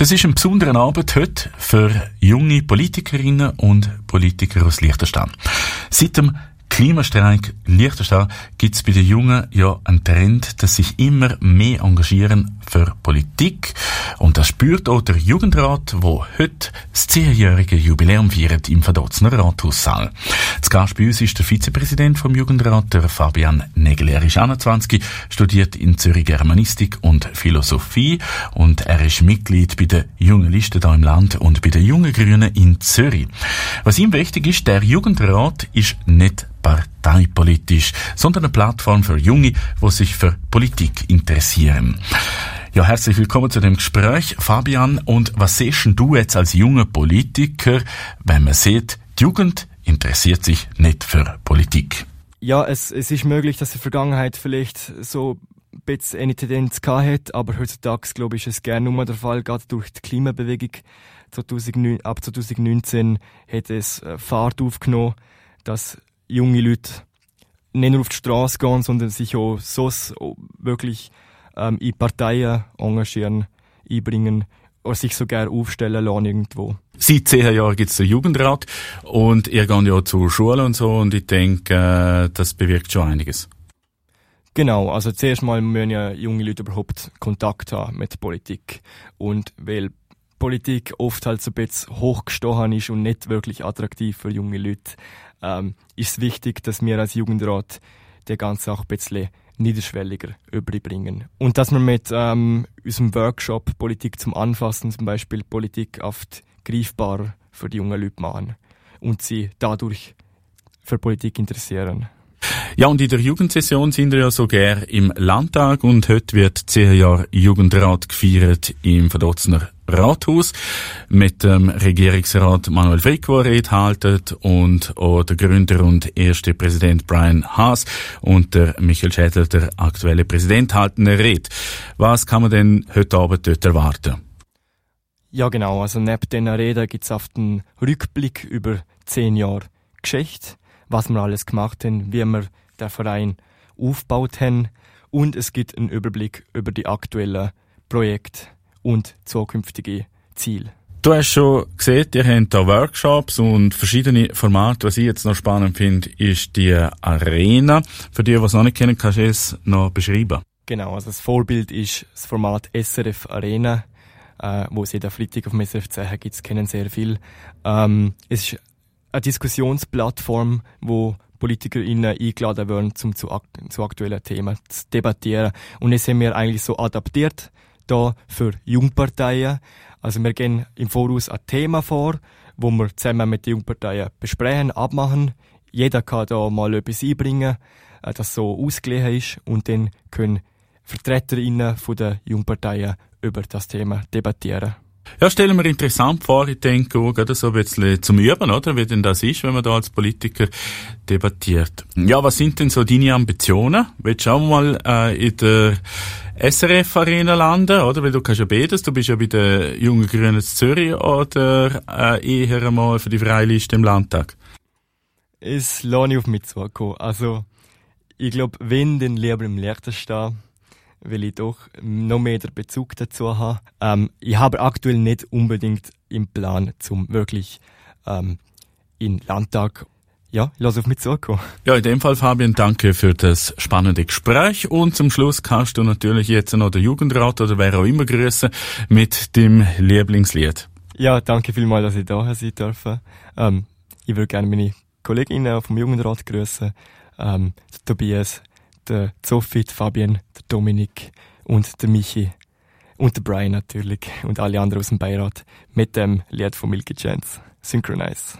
Das ist ein besonderer Abend heute für junge Politikerinnen und Politiker aus Liechtenstein. Seit dem Klimastreik Liechtenstein gibt es bei den Jungen ja einen Trend, dass sich immer mehr engagieren für Politik. Und das spürt auch der Jugendrat, wo heute das zehnjährige Jubiläum feiert im Verdozner Rathaussaal. Das Gast bei uns ist der Vizepräsident vom Jugendrat, der Fabian Negel. Er ist 21, studiert in Zürich Germanistik und Philosophie und er ist Mitglied bei der Jungen Liste da im Land und bei den Jungen Grünen in Zürich. Was ihm wichtig ist, der Jugendrat ist nicht parteipolitisch, sondern eine Plattform für Junge, die sich für Politik interessieren. Ja, herzlich willkommen zu dem Gespräch, Fabian. Und was siehst du jetzt als junger Politiker, wenn man sieht, die Jugend interessiert sich nicht für Politik? Ja, es, es ist möglich, dass in der Vergangenheit vielleicht so ein bisschen eine Tendenz hat, aber heutzutage, glaube ich, ist es gerne nur der Fall, gerade durch die Klimabewegung. 2009, ab 2019 hat es äh, Fahrt aufgenommen, dass junge Leute nicht nur auf die Straße gehen, sondern sich auch so wirklich ähm, in Parteien engagieren, einbringen oder sich sogar aufstellen lassen irgendwo. Seit zehn Jahren gibt es den Jugendrat und ihr geht ja zur Schule und so und ich denke, äh, das bewirkt schon einiges. Genau, also zuerst mal müssen ja junge Leute überhaupt Kontakt haben mit Politik und weil Politik oft halt so ein bisschen hochgestochen ist und nicht wirklich attraktiv für junge Leute, ähm, ist es wichtig, dass wir als Jugendrat die ganze Sache ein bisschen niederschwelliger überbringen. Und dass wir mit ähm, unserem Workshop Politik zum Anfassen zum Beispiel Politik oft greifbar für die jungen Leute machen und sie dadurch für Politik interessieren. Ja, und in der Jugendsession sind wir ja sogar im Landtag und heute wird zehn Jahre Jugendrat gefeiert im Verdozner Rathaus mit dem Regierungsrat Manuel Frick, der halten und auch der Gründer und erste Präsident Brian Haas und der Michael Schädler, der aktuelle Präsident, halten eine Rede. Was kann man denn heute Abend dort erwarten? Ja, genau. Also neben dieser Rede gibt es oft einen Rückblick über zehn Jahre Geschichte, was wir alles gemacht haben, wie wir den Verein aufgebaut haben und es gibt einen Überblick über die aktuellen Projekte und zukünftige Ziele. Du hast schon gesehen, ihr habt da Workshops und verschiedene Formate. Was ich jetzt noch spannend finde, ist die Arena. Für die, die es noch nicht kennen, kannst du es noch beschreiben? Genau, also das Vorbild ist das Format SRF Arena, äh, wo es jeden Freitag auf dem SRF 10 gibt, kennen sehr viel. Ähm, es ist eine Diskussionsplattform, wo PolitikerInnen eingeladen werden, um zu, zu aktuellen Themen zu debattieren. Und das haben wir eigentlich so adaptiert da für Jungparteien. Also wir gehen im Voraus ein Thema vor, wo wir zusammen mit den Jungparteien besprechen, abmachen. Jeder kann da mal etwas einbringen, äh, das so ausgeglichen ist und dann können VertreterInnen der Jungparteien über das Thema debattieren. Ja, stellen wir interessant vor, ich denke auch gerade so ein bisschen zum Üben, oder? Wie denn das ist, wenn man da als Politiker debattiert. Ja, was sind denn so deine Ambitionen? Willst du auch mal äh, in der SRF Arena landen, oder? Weil du kannst ja beides. Du bist ja bei den Jungen Grünen Zürich oder äh, eher einmal für die Freiliste im Landtag? Es lasse ich auf mich zukommen. Also, ich glaube, wenn, dann lieber im Liechtenstein, weil ich doch noch mehr den Bezug dazu habe. Ähm, ich habe aktuell nicht unbedingt im Plan, zum wirklich ähm, in Landtag ja, ich lasse auf mich zurückkommen. Ja, in dem Fall, Fabian, danke für das spannende Gespräch. Und zum Schluss kannst du natürlich jetzt noch den Jugendrat oder wer auch immer grüßen mit dem Lieblingslied. Ja, danke vielmals, dass ich da sein durfte. Ähm, ich würde gerne meine Kolleginnen vom Jugendrat grüßen. Ähm, der Tobias, der Sophie, der Fabian, der Dominik und der Michi. Und der Brian natürlich. Und alle anderen aus dem Beirat. Mit dem Lied von Milky Chance. Synchronize.